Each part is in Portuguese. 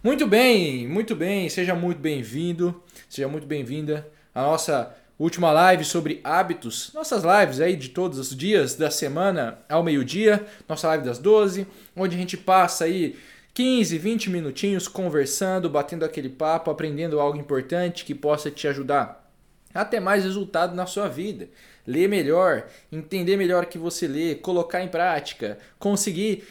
Muito bem, muito bem, seja muito bem-vindo, seja muito bem-vinda à nossa última live sobre hábitos. Nossas lives aí de todos os dias da semana ao meio-dia, nossa live das 12, onde a gente passa aí 15, 20 minutinhos conversando, batendo aquele papo, aprendendo algo importante que possa te ajudar a ter mais resultado na sua vida. Ler melhor, entender melhor o que você lê, colocar em prática, conseguir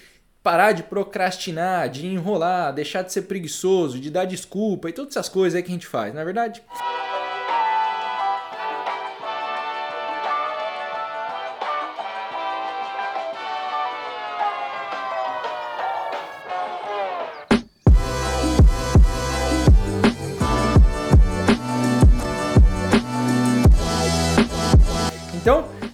parar de procrastinar, de enrolar, deixar de ser preguiçoso, de dar desculpa e todas essas coisas aí que a gente faz, não é verdade?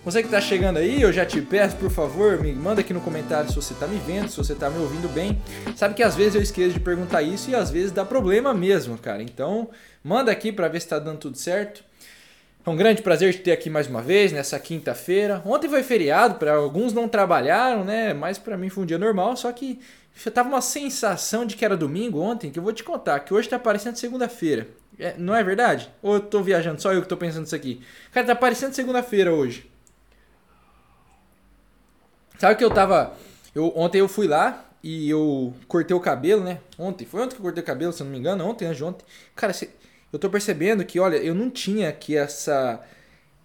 Você que está chegando aí, eu já te peço, por favor, me manda aqui no comentário se você está me vendo, se você está me ouvindo bem. Sabe que às vezes eu esqueço de perguntar isso e às vezes dá problema mesmo, cara. Então, manda aqui para ver se está dando tudo certo. É um grande prazer te ter aqui mais uma vez nessa quinta-feira. Ontem foi feriado, para alguns não trabalharam, né? Mas para mim foi um dia normal, só que eu tava uma sensação de que era domingo ontem, que eu vou te contar, que hoje tá parecendo segunda-feira. É, não é verdade? Ou eu tô viajando, só eu que tô pensando isso aqui. Cara, tá parecendo segunda-feira hoje. Sabe que eu tava. Eu, ontem eu fui lá e eu cortei o cabelo, né? Ontem. Foi ontem que eu cortei o cabelo, se eu não me engano. Ontem, antes de ontem. Cara, eu tô percebendo que, olha, eu não tinha aqui essa.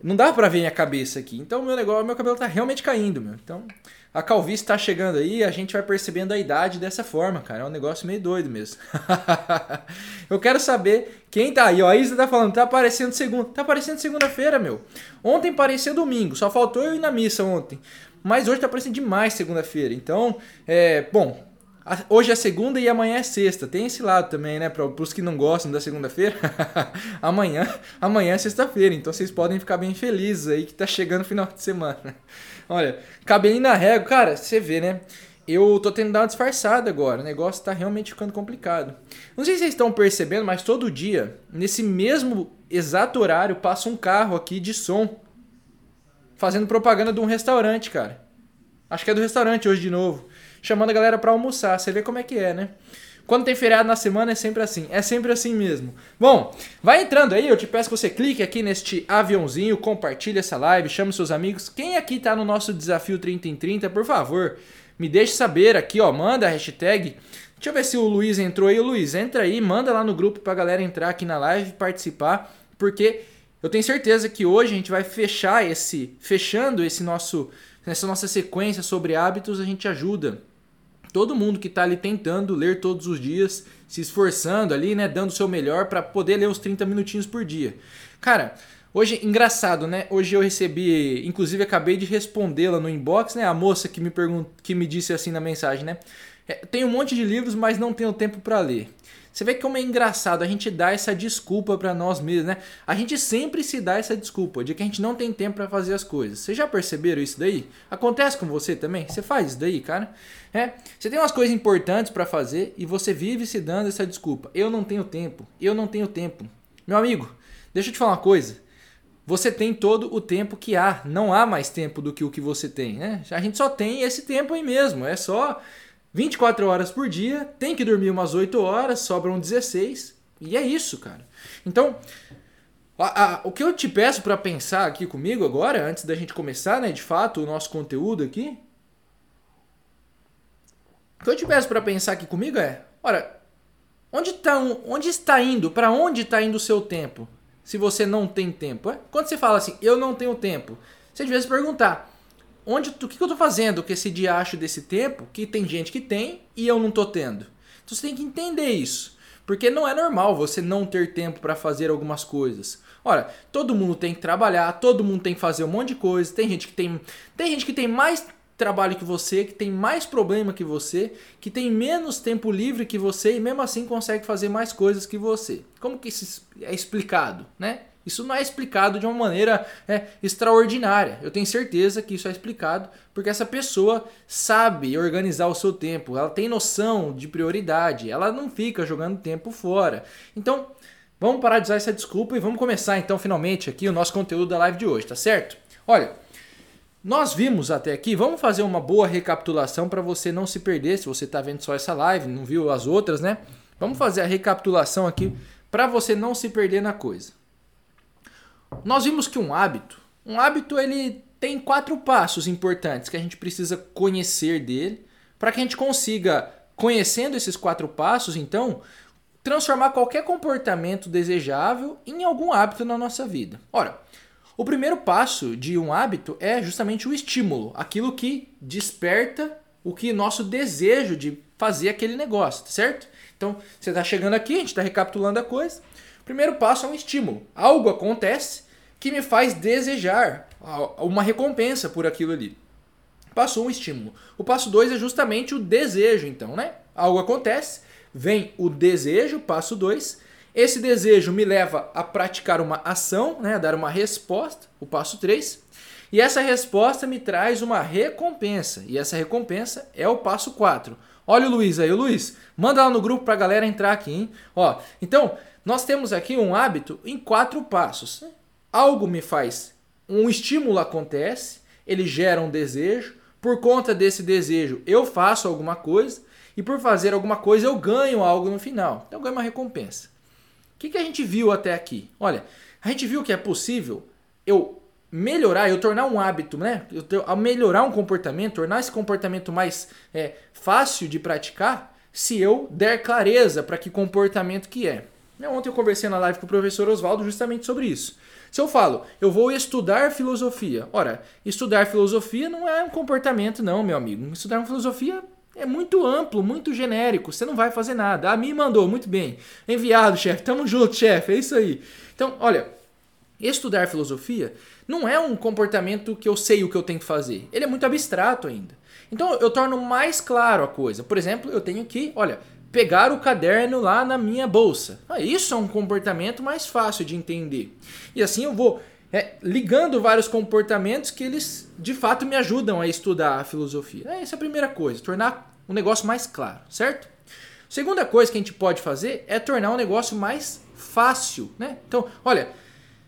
Não dá pra ver minha cabeça aqui. Então, meu negócio, meu cabelo tá realmente caindo, meu. Então, a calvície tá chegando aí a gente vai percebendo a idade dessa forma, cara. É um negócio meio doido mesmo. eu quero saber quem tá aí, ó. A Isa tá falando, tá aparecendo segunda. Tá aparecendo segunda-feira, meu. Ontem parecia domingo, só faltou eu ir na missa ontem. Mas hoje tá parecendo demais segunda-feira. Então, é, bom, hoje é segunda e amanhã é sexta. Tem esse lado também, né? Para os que não gostam da segunda-feira, amanhã, amanhã é sexta-feira. Então vocês podem ficar bem felizes aí que tá chegando o final de semana. Olha, cabelinho na régua, cara, você vê, né? Eu tô tendo dar uma disfarçada agora. O negócio tá realmente ficando complicado. Não sei se vocês estão percebendo, mas todo dia, nesse mesmo exato horário, passa um carro aqui de som fazendo propaganda de um restaurante, cara. Acho que é do restaurante hoje de novo. Chamando a galera para almoçar. Você vê como é que é, né? Quando tem feriado na semana é sempre assim. É sempre assim mesmo. Bom, vai entrando aí. Eu te peço que você clique aqui neste aviãozinho, compartilhe essa live, chame seus amigos. Quem aqui tá no nosso desafio 30 em 30, por favor, me deixe saber aqui, ó. Manda a hashtag. Deixa eu ver se o Luiz entrou aí. O Luiz, entra aí, manda lá no grupo pra galera entrar aqui na live participar. Porque eu tenho certeza que hoje a gente vai fechar esse, fechando esse nosso, essa nossa sequência sobre hábitos, a gente ajuda todo mundo que está ali tentando ler todos os dias, se esforçando ali, né, dando o seu melhor para poder ler os 30 minutinhos por dia. Cara, hoje engraçado, né? Hoje eu recebi, inclusive acabei de respondê-la no inbox, né? A moça que me perguntou, que me disse assim na mensagem, né? É, tem um monte de livros, mas não tenho tempo para ler. Você vê como é engraçado a gente dar essa desculpa para nós mesmos, né? A gente sempre se dá essa desculpa de que a gente não tem tempo para fazer as coisas. Vocês já perceberam isso daí? Acontece com você também? Você faz isso daí, cara? É, você tem umas coisas importantes para fazer e você vive se dando essa desculpa. Eu não tenho tempo. Eu não tenho tempo. Meu amigo, deixa eu te falar uma coisa. Você tem todo o tempo que há. Não há mais tempo do que o que você tem, né? A gente só tem esse tempo aí mesmo. É só 24 horas por dia, tem que dormir umas 8 horas, sobram 16. E é isso, cara. Então, a, a, o que eu te peço para pensar aqui comigo agora, antes da gente começar, né, de fato, o nosso conteúdo aqui. O que eu te peço para pensar aqui comigo é: ora, onde, tá, onde está indo? Para onde está indo o seu tempo? Se você não tem tempo. É? Quando você fala assim, eu não tenho tempo, você devia se perguntar: onde, o que eu tô fazendo com esse diacho desse tempo que tem gente que tem e eu não tô tendo? Então você tem que entender isso. Porque não é normal você não ter tempo para fazer algumas coisas. Ora, todo mundo tem que trabalhar, todo mundo tem que fazer um monte de coisa. Tem gente que tem, tem gente que tem mais trabalho que você, que tem mais problema que você, que tem menos tempo livre que você e mesmo assim consegue fazer mais coisas que você. Como que isso é explicado, né? Isso não é explicado de uma maneira é, extraordinária. Eu tenho certeza que isso é explicado porque essa pessoa sabe organizar o seu tempo, ela tem noção de prioridade, ela não fica jogando tempo fora. Então, vamos parar de usar essa desculpa e vamos começar então finalmente aqui o nosso conteúdo da live de hoje, tá certo? Olha, nós vimos até aqui, vamos fazer uma boa recapitulação para você não se perder, se você está vendo só essa live, não viu as outras, né? Vamos fazer a recapitulação aqui para você não se perder na coisa. Nós vimos que um hábito, um hábito ele tem quatro passos importantes que a gente precisa conhecer dele para que a gente consiga, conhecendo esses quatro passos, então, transformar qualquer comportamento desejável em algum hábito na nossa vida. Ora, o primeiro passo de um hábito é justamente o estímulo, aquilo que desperta o que nosso desejo de fazer aquele negócio, certo? Então, você está chegando aqui, a gente está recapitulando a coisa. Primeiro passo é um estímulo. Algo acontece que me faz desejar uma recompensa por aquilo ali. Passou um estímulo. O passo 2 é justamente o desejo, então, né? Algo acontece, vem o desejo, passo 2. Esse desejo me leva a praticar uma ação, né? a dar uma resposta, o passo 3. E essa resposta me traz uma recompensa. E essa recompensa é o passo 4. Olha o Luiz aí, o Luiz, manda lá no grupo para a galera entrar aqui, hein? Ó, então, nós temos aqui um hábito em quatro passos. Algo me faz, um estímulo acontece, ele gera um desejo, por conta desse desejo eu faço alguma coisa, e por fazer alguma coisa eu ganho algo no final. Então eu ganho uma recompensa. O que, que a gente viu até aqui? Olha, a gente viu que é possível eu melhorar, eu tornar um hábito, né? Eu, melhorar um comportamento, tornar esse comportamento mais é, fácil de praticar, se eu der clareza para que comportamento que é. Ontem eu conversei na live com o professor Oswaldo justamente sobre isso. Se eu falo, eu vou estudar filosofia. Ora, estudar filosofia não é um comportamento, não, meu amigo. Estudar filosofia é muito amplo, muito genérico. Você não vai fazer nada. A mim mandou, muito bem. Enviado, chefe. Tamo junto, chefe. É isso aí. Então, olha, estudar filosofia não é um comportamento que eu sei o que eu tenho que fazer. Ele é muito abstrato ainda. Então eu torno mais claro a coisa. Por exemplo, eu tenho que, olha, pegar o caderno lá na minha bolsa. Ah, isso é um comportamento mais fácil de entender. E assim eu vou é, ligando vários comportamentos que eles de fato me ajudam a estudar a filosofia. É, essa é a primeira coisa, tornar um negócio mais claro, certo? Segunda coisa que a gente pode fazer é tornar um negócio mais fácil, né? Então, olha,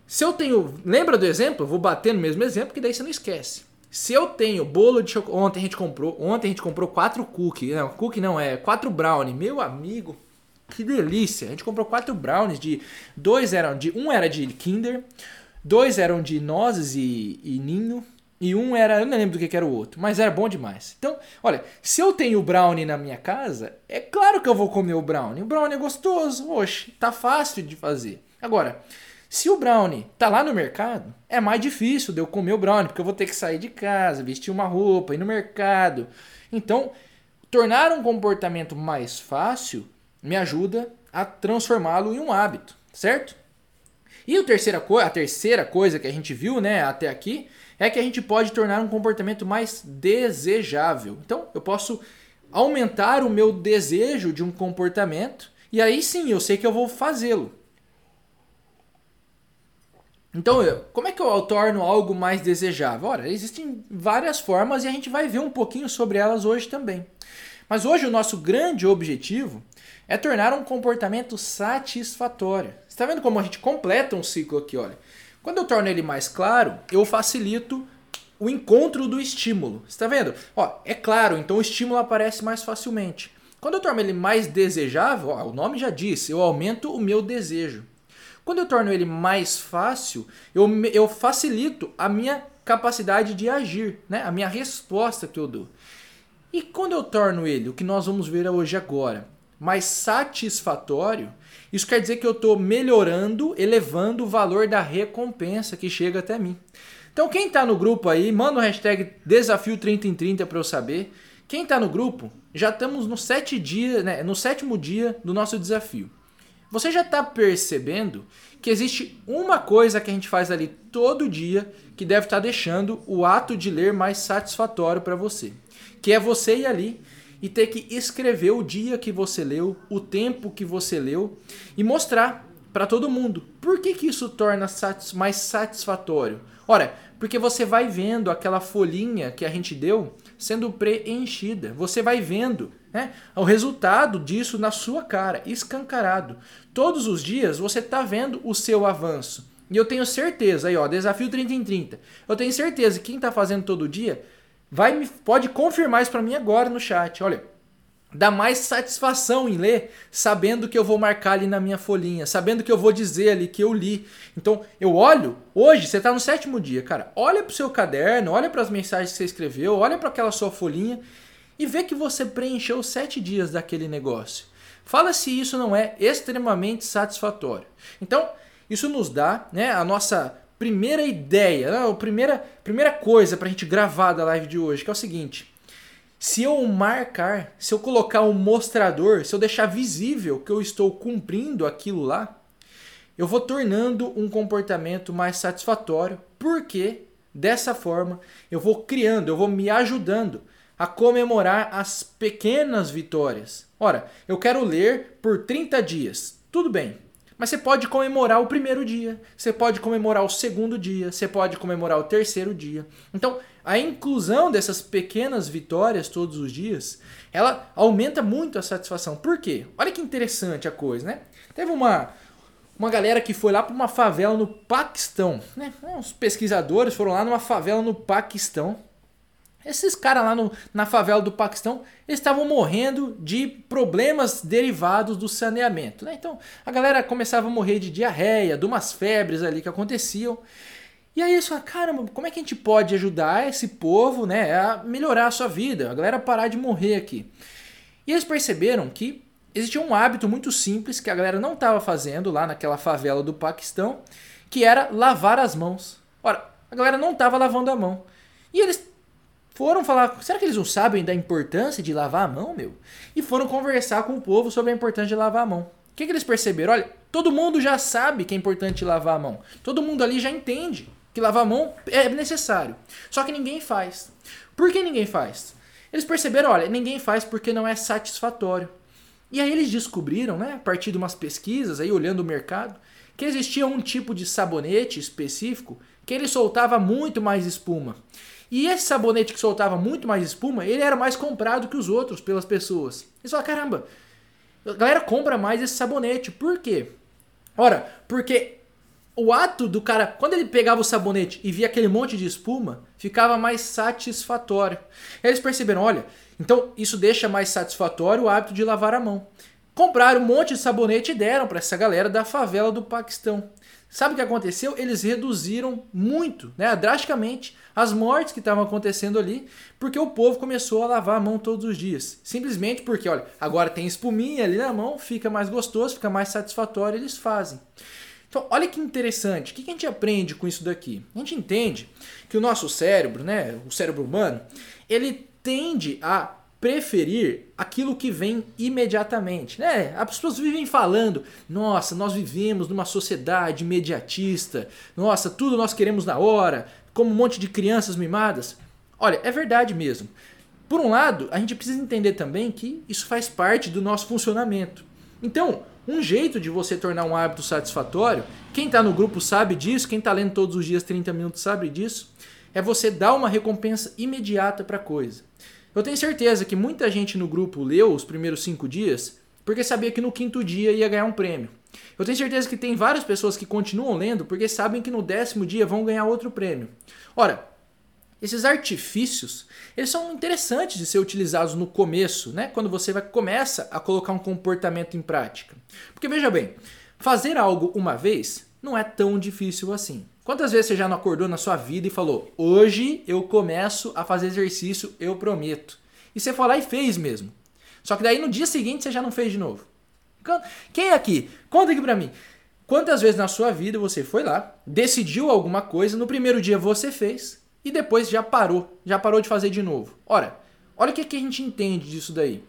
se eu tenho. Lembra do exemplo? Eu vou bater no mesmo exemplo, que daí você não esquece. Se eu tenho bolo de chocolate. Ontem a gente comprou. Ontem a gente comprou quatro cookies. Não, cookie não, é quatro brownie. Meu amigo, que delícia. A gente comprou quatro brownies de. Dois eram de. Um era de Kinder, dois eram de nozes e, e ninho. E um era, eu não lembro do que, que era o outro, mas era bom demais. Então, olha, se eu tenho brownie na minha casa, é claro que eu vou comer o brownie. O brownie é gostoso, oxe, tá fácil de fazer. Agora, se o brownie tá lá no mercado, é mais difícil de eu comer o brownie, porque eu vou ter que sair de casa, vestir uma roupa, ir no mercado. Então, tornar um comportamento mais fácil me ajuda a transformá-lo em um hábito, certo? E a terceira, a terceira coisa que a gente viu né, até aqui é que a gente pode tornar um comportamento mais desejável. Então, eu posso aumentar o meu desejo de um comportamento e aí sim eu sei que eu vou fazê-lo. Então, como é que eu torno algo mais desejável? Ora, existem várias formas e a gente vai ver um pouquinho sobre elas hoje também. Mas hoje o nosso grande objetivo é tornar um comportamento satisfatório. Você está vendo como a gente completa um ciclo aqui? Olha, quando eu torno ele mais claro, eu facilito o encontro do estímulo. Está vendo? Ó, é claro, então o estímulo aparece mais facilmente. Quando eu torno ele mais desejável, ó, o nome já disse, eu aumento o meu desejo. Quando eu torno ele mais fácil, eu, eu facilito a minha capacidade de agir, né? a minha resposta que eu dou. E quando eu torno ele, o que nós vamos ver hoje agora, mais satisfatório, isso quer dizer que eu estou melhorando, elevando o valor da recompensa que chega até mim. Então quem está no grupo aí, manda o hashtag desafio 30 em 30 para eu saber. Quem está no grupo, já estamos no, sete dia, né, no sétimo dia do nosso desafio. Você já está percebendo que existe uma coisa que a gente faz ali todo dia que deve estar tá deixando o ato de ler mais satisfatório para você, que é você ir ali e ter que escrever o dia que você leu, o tempo que você leu e mostrar para todo mundo. Por que, que isso torna mais satisfatório? Ora, porque você vai vendo aquela folhinha que a gente deu sendo preenchida. Você vai vendo né, o resultado disso na sua cara, escancarado. Todos os dias você está vendo o seu avanço. E eu tenho certeza, aí ó, desafio 30 em 30. Eu tenho certeza que quem está fazendo todo dia vai me, pode confirmar isso para mim agora no chat. Olha, dá mais satisfação em ler, sabendo que eu vou marcar ali na minha folhinha, sabendo que eu vou dizer ali que eu li. Então, eu olho, hoje você está no sétimo dia, cara, olha para o seu caderno, olha para as mensagens que você escreveu, olha para aquela sua folhinha e vê que você preencheu sete dias daquele negócio. Fala se isso não é extremamente satisfatório. Então, isso nos dá né, a nossa primeira ideia, né, a primeira, primeira coisa para a gente gravar da live de hoje, que é o seguinte se eu marcar, se eu colocar um mostrador, se eu deixar visível que eu estou cumprindo aquilo lá, eu vou tornando um comportamento mais satisfatório, porque dessa forma eu vou criando, eu vou me ajudando a comemorar as pequenas vitórias. Ora, eu quero ler por 30 dias. Tudo bem. Mas você pode comemorar o primeiro dia, você pode comemorar o segundo dia, você pode comemorar o terceiro dia. Então, a inclusão dessas pequenas vitórias todos os dias, ela aumenta muito a satisfação. Por quê? Olha que interessante a coisa, né? Teve uma, uma galera que foi lá para uma favela no Paquistão, né? Uns pesquisadores foram lá numa favela no Paquistão esses caras lá no, na favela do Paquistão, estavam morrendo de problemas derivados do saneamento. Né? Então a galera começava a morrer de diarreia, de umas febres ali que aconteciam. E aí eles falaram, caramba, como é que a gente pode ajudar esse povo né, a melhorar a sua vida, a galera parar de morrer aqui? E eles perceberam que existia um hábito muito simples que a galera não estava fazendo lá naquela favela do Paquistão, que era lavar as mãos. Ora, a galera não estava lavando a mão. E eles foram falar, será que eles não sabem da importância de lavar a mão, meu? E foram conversar com o povo sobre a importância de lavar a mão. O que, que eles perceberam? Olha, todo mundo já sabe que é importante lavar a mão. Todo mundo ali já entende que lavar a mão é necessário. Só que ninguém faz. Por que ninguém faz? Eles perceberam, olha, ninguém faz porque não é satisfatório. E aí eles descobriram, né, a partir de umas pesquisas, aí olhando o mercado, que existia um tipo de sabonete específico que ele soltava muito mais espuma. E esse sabonete que soltava muito mais espuma, ele era mais comprado que os outros pelas pessoas. Eles falaram, caramba, a galera compra mais esse sabonete. Por quê? Ora, porque o ato do cara, quando ele pegava o sabonete e via aquele monte de espuma, ficava mais satisfatório. Eles perceberam, olha, então isso deixa mais satisfatório o hábito de lavar a mão. Compraram um monte de sabonete e deram para essa galera da favela do Paquistão. Sabe o que aconteceu? Eles reduziram muito, né, drasticamente, as mortes que estavam acontecendo ali, porque o povo começou a lavar a mão todos os dias. Simplesmente porque, olha, agora tem espuminha ali na mão, fica mais gostoso, fica mais satisfatório, eles fazem. Então, olha que interessante. O que a gente aprende com isso daqui? A gente entende que o nosso cérebro, né, o cérebro humano, ele tende a preferir aquilo que vem imediatamente. Né? As pessoas vivem falando: nossa, nós vivemos numa sociedade imediatista, nossa, tudo nós queremos na hora, como um monte de crianças mimadas. Olha, é verdade mesmo. Por um lado, a gente precisa entender também que isso faz parte do nosso funcionamento. Então, um jeito de você tornar um hábito satisfatório, quem está no grupo sabe disso, quem está lendo todos os dias 30 minutos sabe disso, é você dar uma recompensa imediata para a coisa. Eu tenho certeza que muita gente no grupo leu os primeiros cinco dias porque sabia que no quinto dia ia ganhar um prêmio. Eu tenho certeza que tem várias pessoas que continuam lendo porque sabem que no décimo dia vão ganhar outro prêmio. Ora, esses artifícios, eles são interessantes de ser utilizados no começo, né? Quando você vai, começa a colocar um comportamento em prática. Porque veja bem, fazer algo uma vez não é tão difícil assim. Quantas vezes você já não acordou na sua vida e falou: "Hoje eu começo a fazer exercício, eu prometo". E você foi lá e fez mesmo. Só que daí no dia seguinte você já não fez de novo. Quem é aqui? Conta aqui pra mim. Quantas vezes na sua vida você foi lá, decidiu alguma coisa, no primeiro dia você fez e depois já parou, já parou de fazer de novo? Ora, olha o que, que a gente entende disso daí.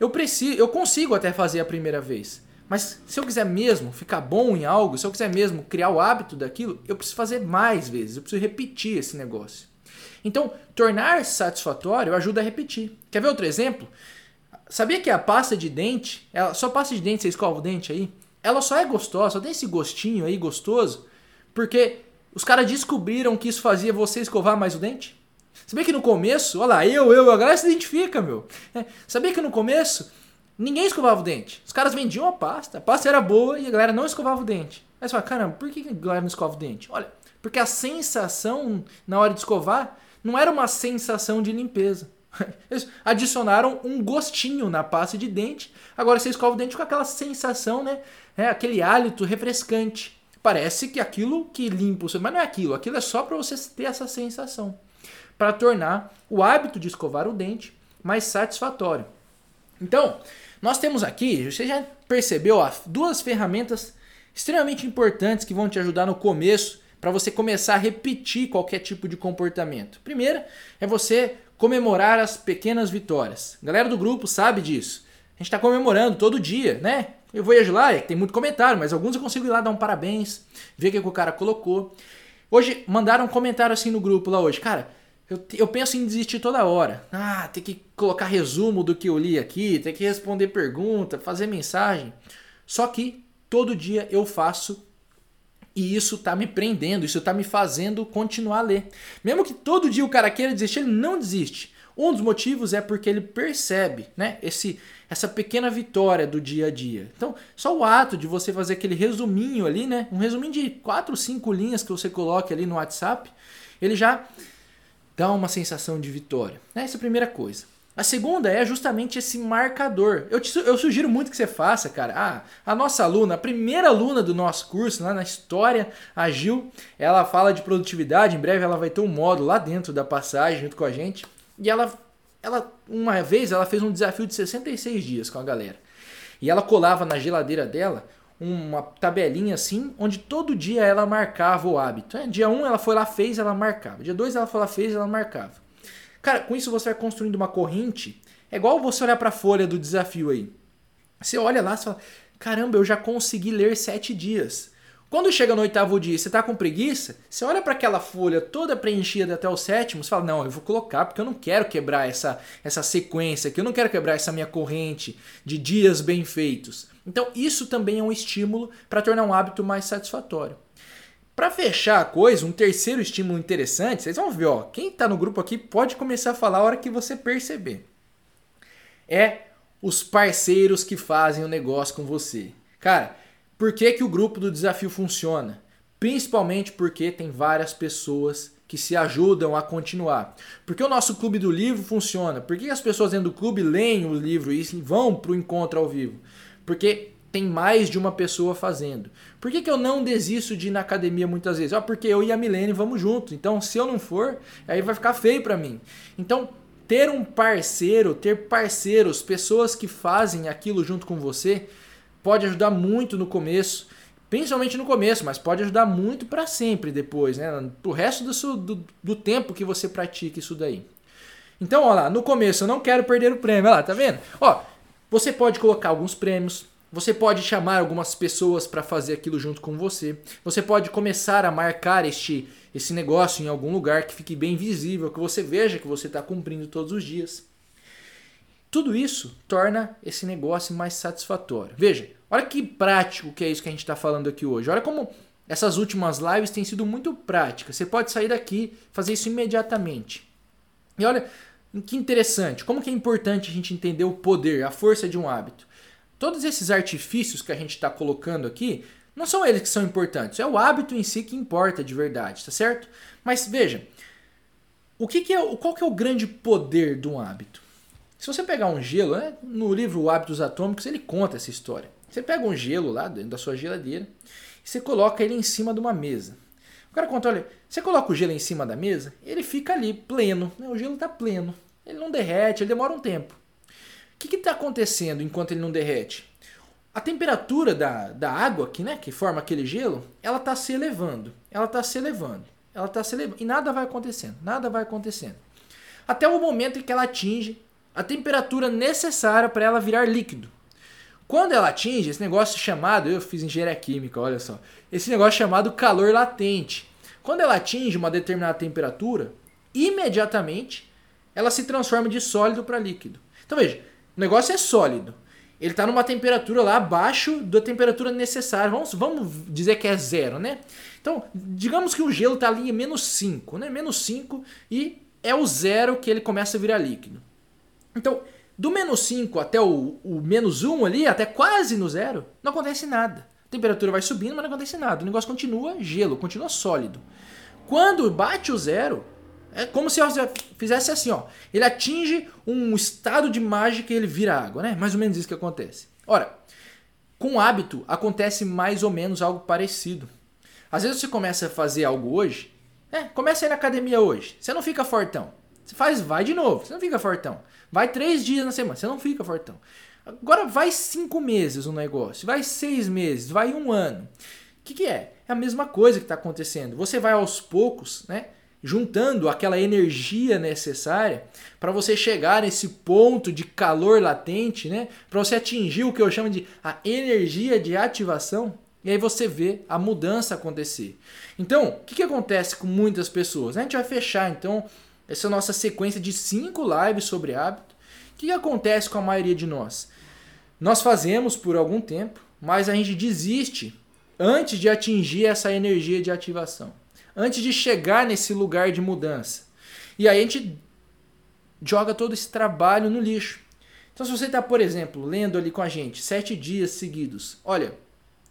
Eu preciso, eu consigo até fazer a primeira vez, mas se eu quiser mesmo ficar bom em algo, se eu quiser mesmo criar o hábito daquilo, eu preciso fazer mais vezes, eu preciso repetir esse negócio. Então, tornar satisfatório ajuda a repetir. Quer ver outro exemplo? Sabia que a pasta de dente, ela, só pasta de dente, você escova o dente aí, ela só é gostosa, só tem esse gostinho aí gostoso, porque os caras descobriram que isso fazia você escovar mais o dente? Sabia que no começo, olha lá, eu, eu, a galera se identifica, meu. É, sabia que no começo Ninguém escovava o dente. Os caras vendiam a pasta, a pasta era boa e a galera não escovava o dente. Aí você fala, caramba, por que a galera não escova o dente? Olha, porque a sensação na hora de escovar não era uma sensação de limpeza. Eles adicionaram um gostinho na pasta de dente. Agora você escova o dente com aquela sensação, né? É, aquele hálito refrescante. Parece que aquilo que limpa o seu. Mas não é aquilo. Aquilo é só para você ter essa sensação. Para tornar o hábito de escovar o dente mais satisfatório. Então, nós temos aqui, você já percebeu, ó, duas ferramentas extremamente importantes que vão te ajudar no começo para você começar a repetir qualquer tipo de comportamento. Primeira é você comemorar as pequenas vitórias. A galera do grupo sabe disso. A gente está comemorando todo dia, né? Eu vou ir lá, tem muito comentário, mas alguns eu consigo ir lá dar um parabéns, ver o que, que o cara colocou. Hoje mandaram um comentário assim no grupo lá hoje. Cara, eu, eu penso em desistir toda hora. Ah, tem que colocar resumo do que eu li aqui, tem que responder pergunta, fazer mensagem. Só que todo dia eu faço e isso está me prendendo, isso está me fazendo continuar a ler. Mesmo que todo dia o cara queira desistir, ele não desiste. Um dos motivos é porque ele percebe, né, esse essa pequena vitória do dia a dia. Então, só o ato de você fazer aquele resuminho ali, né, um resuminho de quatro, cinco linhas que você coloque ali no WhatsApp, ele já dá uma sensação de vitória. Essa é a primeira coisa. A segunda é justamente esse marcador. Eu, te, eu sugiro muito que você faça, cara. Ah, a nossa aluna, a primeira aluna do nosso curso, lá na História, a Gil, ela fala de produtividade. Em breve ela vai ter um módulo lá dentro da passagem junto com a gente. E ela, ela uma vez, ela fez um desafio de 66 dias com a galera. E ela colava na geladeira dela uma tabelinha assim, onde todo dia ela marcava o hábito. É, dia 1 um ela foi lá, fez, ela marcava. Dia 2 ela foi lá, fez, ela marcava. Cara, com isso você vai construindo uma corrente. É igual você olhar para a folha do desafio aí. Você olha lá e fala: caramba, eu já consegui ler sete dias. Quando chega no oitavo dia e você tá com preguiça, você olha para aquela folha toda preenchida até o sétimo, você fala: "Não, eu vou colocar porque eu não quero quebrar essa essa sequência, que eu não quero quebrar essa minha corrente de dias bem feitos". Então, isso também é um estímulo para tornar um hábito mais satisfatório. Para fechar a coisa, um terceiro estímulo interessante, vocês vão ver, ó, quem está no grupo aqui pode começar a falar a hora que você perceber. É os parceiros que fazem o negócio com você. Cara, por que, que o grupo do desafio funciona? Principalmente porque tem várias pessoas que se ajudam a continuar. Porque o nosso clube do livro funciona? Por que as pessoas dentro do clube leem o livro e vão para o encontro ao vivo? Porque tem mais de uma pessoa fazendo. Por que, que eu não desisto de ir na academia muitas vezes? Ah, porque eu e a Milene vamos junto. Então, se eu não for, aí vai ficar feio para mim. Então, ter um parceiro, ter parceiros, pessoas que fazem aquilo junto com você, pode ajudar muito no começo. Principalmente no começo, mas pode ajudar muito para sempre depois, né? O resto do, do, do tempo que você pratica isso daí. Então, ó lá, no começo eu não quero perder o prêmio, olha lá, tá vendo? Ó, você pode colocar alguns prêmios, você pode chamar algumas pessoas para fazer aquilo junto com você. Você pode começar a marcar este esse negócio em algum lugar que fique bem visível, que você veja que você está cumprindo todos os dias. Tudo isso torna esse negócio mais satisfatório. Veja, olha que prático que é isso que a gente está falando aqui hoje. Olha como essas últimas lives têm sido muito práticas. Você pode sair daqui, fazer isso imediatamente. E olha que interessante, como que é importante a gente entender o poder, a força de um hábito. Todos esses artifícios que a gente está colocando aqui, não são eles que são importantes, é o hábito em si que importa de verdade, tá certo? Mas veja, o que, que é, qual que é o grande poder de um hábito? Se você pegar um gelo, né, no livro Hábitos Atômicos ele conta essa história. Você pega um gelo lá dentro da sua geladeira e você coloca ele em cima de uma mesa. Cara conta, olha, você coloca o gelo em cima da mesa, ele fica ali pleno, né? o gelo está pleno, ele não derrete, ele demora um tempo. O que está acontecendo enquanto ele não derrete? A temperatura da, da água que, né, que forma aquele gelo, ela está se elevando. Ela está se elevando. Ela está se elevando. E nada vai acontecendo. Nada vai acontecendo. Até o momento em que ela atinge a temperatura necessária para ela virar líquido. Quando ela atinge esse negócio chamado, eu fiz engenharia química, olha só, esse negócio chamado calor latente. Quando ela atinge uma determinada temperatura, imediatamente ela se transforma de sólido para líquido. Então veja, o negócio é sólido. Ele está numa temperatura lá abaixo da temperatura necessária. Vamos, vamos dizer que é zero, né? Então, digamos que o gelo está ali em menos 5, né? Menos 5 e é o zero que ele começa a virar líquido. Então, do menos 5 até o, menos 1 ali, até quase no zero, não acontece nada. A temperatura vai subindo, mas não acontece nada. O negócio continua gelo, continua sólido. Quando bate o zero, É como se fizesse assim, ó. Ele atinge um estado de mágica e ele vira água, né? Mais ou menos isso que acontece. Ora, com hábito acontece mais ou menos algo parecido. Às vezes você começa a fazer algo hoje, né? Começa a ir na academia hoje. Você não fica fortão. Você faz, vai de novo. Você não fica fortão. Vai três dias na semana. Você não fica fortão. Agora vai cinco meses o negócio. Vai seis meses. Vai um ano. O que, que é? É a mesma coisa que está acontecendo. Você vai aos poucos, né? juntando aquela energia necessária para você chegar nesse ponto de calor latente, né? Para você atingir o que eu chamo de a energia de ativação. E aí você vê a mudança acontecer. Então, o que, que acontece com muitas pessoas? A gente vai fechar então essa nossa sequência de cinco lives sobre hábito. O que, que acontece com a maioria de nós? Nós fazemos por algum tempo, mas a gente desiste antes de atingir essa energia de ativação antes de chegar nesse lugar de mudança. E aí a gente joga todo esse trabalho no lixo. Então, se você está, por exemplo, lendo ali com a gente sete dias seguidos, olha,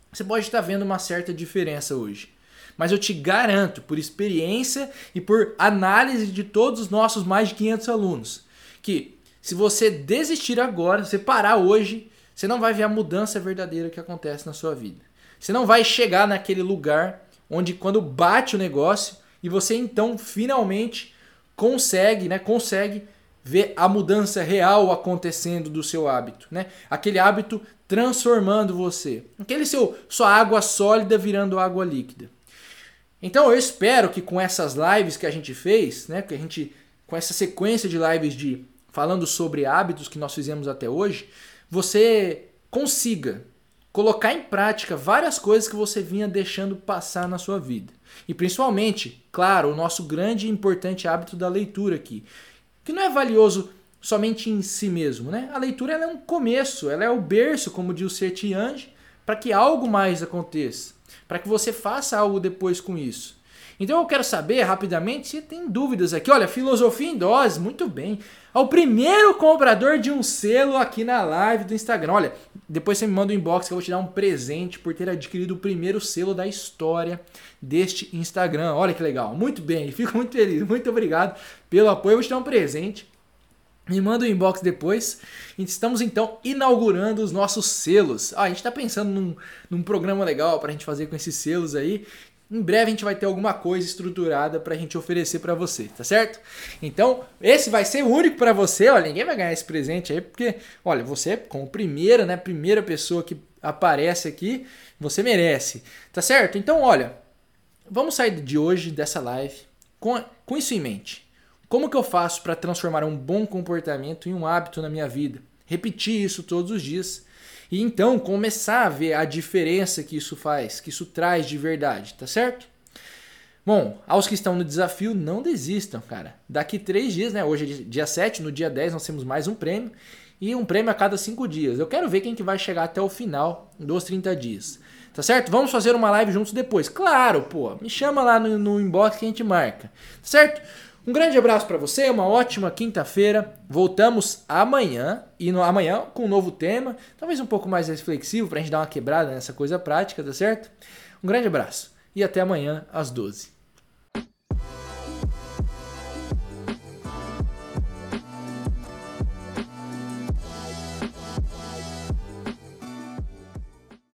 você pode estar vendo uma certa diferença hoje. Mas eu te garanto, por experiência e por análise de todos os nossos mais de 500 alunos, que se você desistir agora, você parar hoje, você não vai ver a mudança verdadeira que acontece na sua vida. Você não vai chegar naquele lugar onde quando bate o negócio e você então finalmente consegue, né, consegue ver a mudança real acontecendo do seu hábito, né? Aquele hábito transformando você. Aquele seu sua água sólida virando água líquida. Então eu espero que com essas lives que a gente fez, né, que a gente com essa sequência de lives de falando sobre hábitos que nós fizemos até hoje, você consiga colocar em prática várias coisas que você vinha deixando passar na sua vida. E principalmente, claro, o nosso grande e importante hábito da leitura aqui, que não é valioso somente em si mesmo, né? A leitura é um começo, ela é o berço, como diz o Sertiange, para que algo mais aconteça, para que você faça algo depois com isso. Então eu quero saber rapidamente se tem dúvidas aqui. Olha, filosofia em dose, muito bem. Ao primeiro comprador de um selo aqui na live do Instagram. Olha, depois você me manda um inbox que eu vou te dar um presente por ter adquirido o primeiro selo da história deste Instagram. Olha que legal. Muito bem, fico muito feliz. Muito obrigado pelo apoio. Eu vou te dar um presente. Me manda um inbox depois. Estamos então inaugurando os nossos selos. Ah, a gente está pensando num, num programa legal para a gente fazer com esses selos aí. Em breve a gente vai ter alguma coisa estruturada para a gente oferecer para você, tá certo? Então, esse vai ser único para você, olha, ninguém vai ganhar esse presente aí, porque, olha, você como primeira, né, primeira pessoa que aparece aqui, você merece, tá certo? Então, olha, vamos sair de hoje dessa live com, com isso em mente. Como que eu faço para transformar um bom comportamento em um hábito na minha vida? Repetir isso todos os dias e então começar a ver a diferença que isso faz, que isso traz de verdade, tá certo? Bom, aos que estão no desafio, não desistam, cara. Daqui três dias, né? Hoje é dia 7, no dia 10 nós temos mais um prêmio. E um prêmio a cada cinco dias. Eu quero ver quem que vai chegar até o final dos 30 dias. Tá certo? Vamos fazer uma live juntos depois. Claro, pô. Me chama lá no, no inbox que a gente marca. Tá certo? Um grande abraço para você, uma ótima quinta-feira. Voltamos amanhã e no, amanhã com um novo tema, talvez um pouco mais reflexivo para a gente dar uma quebrada nessa coisa prática, tá certo? Um grande abraço e até amanhã às 12.